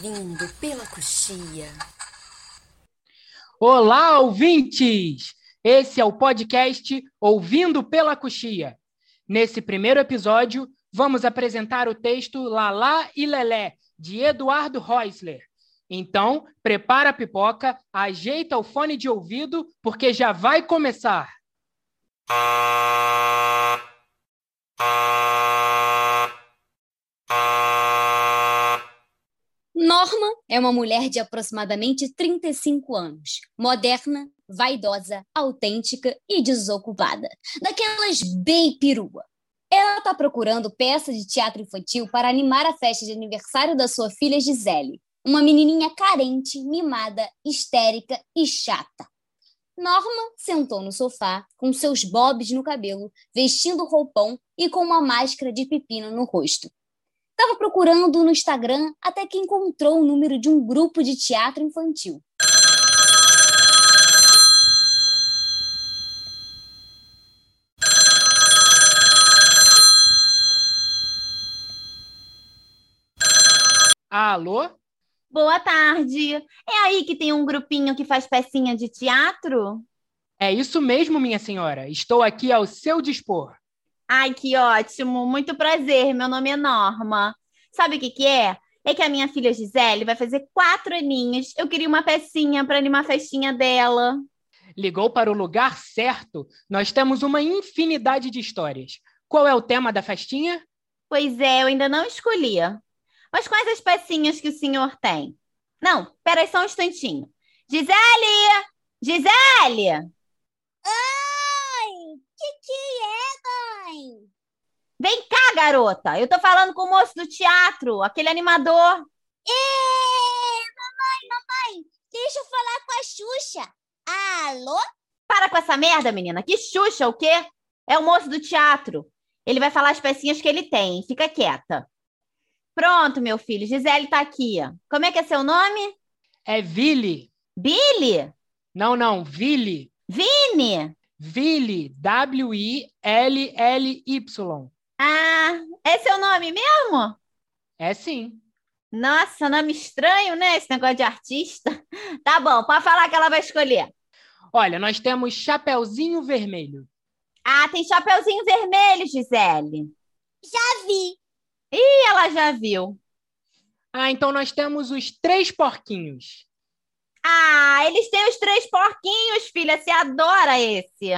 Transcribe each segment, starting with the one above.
Ouvindo pela coxia. Olá, ouvintes! Esse é o podcast Ouvindo pela Coxia. Nesse primeiro episódio, vamos apresentar o texto Lalá e Lelé, de Eduardo Reusler. Então, prepara a pipoca, ajeita o fone de ouvido, porque já vai começar. Norma é uma mulher de aproximadamente 35 anos, moderna, vaidosa, autêntica e desocupada. Daquelas bem perua. Ela está procurando peça de teatro infantil para animar a festa de aniversário da sua filha Gisele, uma menininha carente, mimada, histérica e chata. Norma sentou no sofá, com seus bobs no cabelo, vestindo roupão e com uma máscara de pepino no rosto. Estava procurando no Instagram até que encontrou o número de um grupo de teatro infantil. Alô? Boa tarde. É aí que tem um grupinho que faz pecinha de teatro? É isso mesmo, minha senhora. Estou aqui ao seu dispor. Ai, que ótimo. Muito prazer. Meu nome é Norma. Sabe o que que é? É que a minha filha Gisele vai fazer quatro aninhos. Eu queria uma pecinha para animar a festinha dela. Ligou para o lugar certo. Nós temos uma infinidade de histórias. Qual é o tema da festinha? Pois é, eu ainda não escolhi. Mas quais as pecinhas que o senhor tem? Não, pera aí só um instantinho. Gisele! Gisele! Oi! Que que é? Vem cá, garota! Eu tô falando com o moço do teatro, aquele animador. Ê, mamãe, mamãe, deixa eu falar com a Xuxa. Alô? Para com essa merda, menina. Que Xuxa, o quê? É o moço do teatro. Ele vai falar as pecinhas que ele tem. Fica quieta. Pronto, meu filho. Gisele tá aqui. Como é que é seu nome? É Vili. Billy? Não, não, Vili. Vini? Vili, W-I-L-L-Y. Ah, é seu nome mesmo? É sim. Nossa, nome estranho, né? Esse negócio de artista. Tá bom, pode falar que ela vai escolher. Olha, nós temos Chapeuzinho Vermelho. Ah, tem Chapeuzinho Vermelho, Gisele. Já vi. Ih, ela já viu. Ah, então nós temos os Três Porquinhos. Ah, eles têm os três porquinhos, filha. Você adora esse.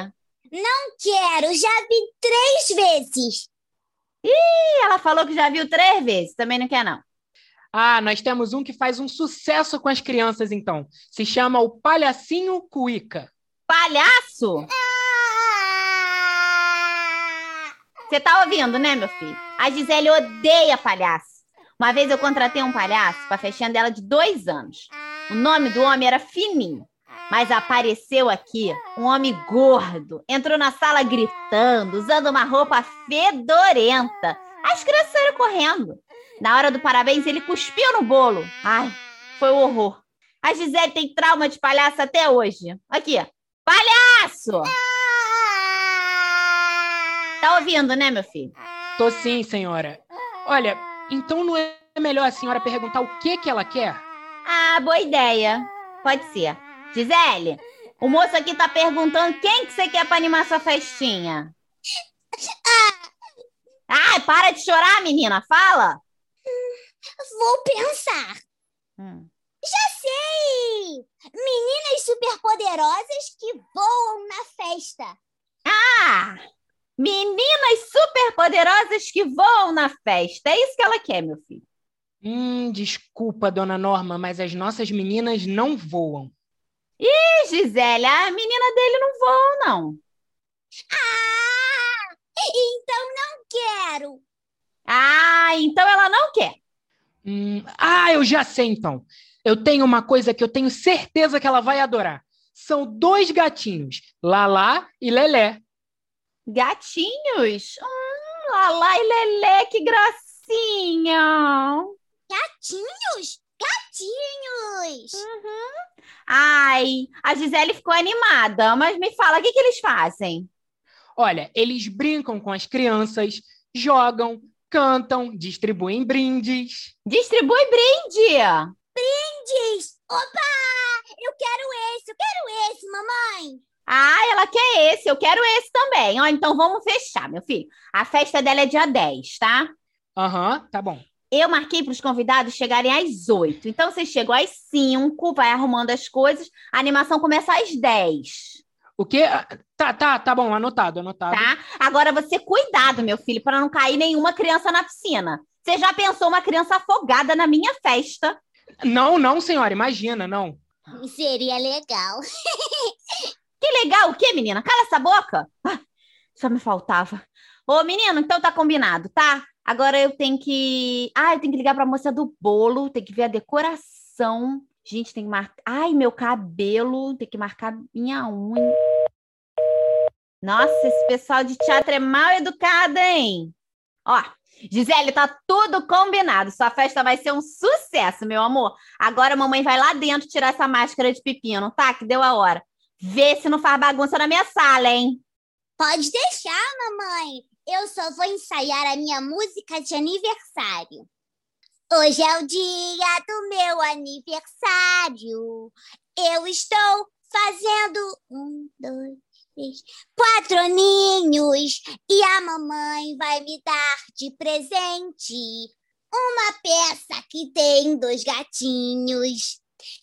Não quero, já vi três vezes. Ih, ela falou que já viu três vezes. Também não quer, não. Ah, nós temos um que faz um sucesso com as crianças, então. Se chama o Palhacinho Cuíca. Palhaço? Você tá ouvindo, né, meu filho? A Gisele odeia palhaço. Uma vez eu contratei um palhaço pra festinha dela de dois anos. O nome do homem era Fininho. Mas apareceu aqui um homem gordo. Entrou na sala gritando, usando uma roupa fedorenta. As crianças saíram correndo. Na hora do parabéns, ele cuspiu no bolo. Ai, foi um horror. A Gisele tem trauma de palhaço até hoje. Aqui, palhaço! Tá ouvindo, né, meu filho? Tô sim, senhora. Olha, então não é melhor a senhora perguntar o que que ela quer? Ah, boa ideia. Pode ser. Gisele, o moço aqui tá perguntando quem que você quer pra animar sua festinha. Ai, para de chorar, menina. Fala. Vou pensar. Hum. Já sei! Meninas superpoderosas que voam na festa. Ah, meninas superpoderosas que voam na festa. É isso que ela quer, meu filho. Hum, desculpa, dona Norma, mas as nossas meninas não voam. Ih, Gisele, a menina dele não voa, não. Ah! Então não quero. Ah, então ela não quer. Hum, ah, eu já sei então. Eu tenho uma coisa que eu tenho certeza que ela vai adorar. São dois gatinhos, Lalá e Lelé. Gatinhos? Hum, Lalá e Lelé, que gracinha. Gatinhos? Gatinhos! Ai, a Gisele ficou animada, mas me fala, o que, que eles fazem? Olha, eles brincam com as crianças, jogam, cantam, distribuem brindes. Distribui brinde. Diz, opa, eu quero esse, eu quero esse, mamãe. Ah, ela quer esse, eu quero esse também. Ó, então vamos fechar, meu filho. A festa dela é dia 10, tá? Aham, tá bom. Eu marquei para os convidados chegarem às 8. Então você chegou às 5, vai arrumando as coisas. A animação começa às 10, O quê? Ah, Tá, tá, tá bom, anotado, anotado. tá? Agora você cuidado, meu filho, para não cair nenhuma criança na piscina. Você já pensou uma criança afogada na minha festa? Não, não, senhora, imagina, não. Seria legal. Que legal, o quê, menina? Cala essa boca. Ah, só me faltava. Ô, menino, então tá combinado, tá? Agora eu tenho que. Ah, eu tenho que ligar pra moça do bolo, tem que ver a decoração. Gente, tem que marcar. Ai, meu cabelo, tem que marcar minha unha. Nossa, esse pessoal de teatro é mal educado, hein? Ó, Gisele, tá tudo combinado. Sua festa vai ser um sucesso, meu amor. Agora a mamãe vai lá dentro tirar essa máscara de pepino, tá? Que deu a hora. Vê se não faz bagunça na minha sala, hein? Pode deixar, mamãe. Eu só vou ensaiar a minha música de aniversário. Hoje é o dia do meu aniversário. Eu estou fazendo um, dois, três, quatro aninhos. E a mamãe vai me dar de presente uma peça que tem dois gatinhos.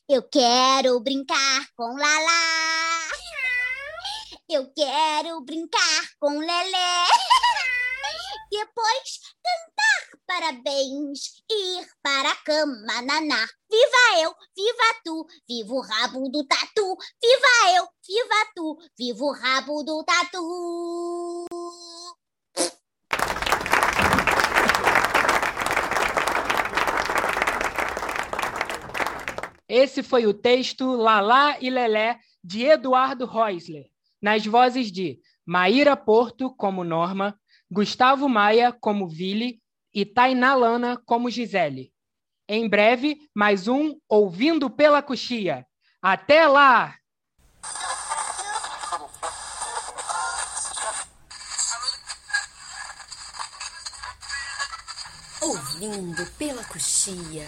Eu quero brincar com Lala. Eu quero brincar com Lelé. Depois cantar parabéns, ir para a cama, naná. Viva eu, viva tu, viva o rabo do tatu. Viva eu, viva tu, viva o rabo do tatu. Esse foi o texto Lalá e Lelé, de Eduardo Reusler, nas vozes de Maíra Porto como Norma, Gustavo Maia como Vili e Tainá Lana como Gisele. Em breve, mais um Ouvindo pela Coxia. Até lá! Ouvindo pela coxia.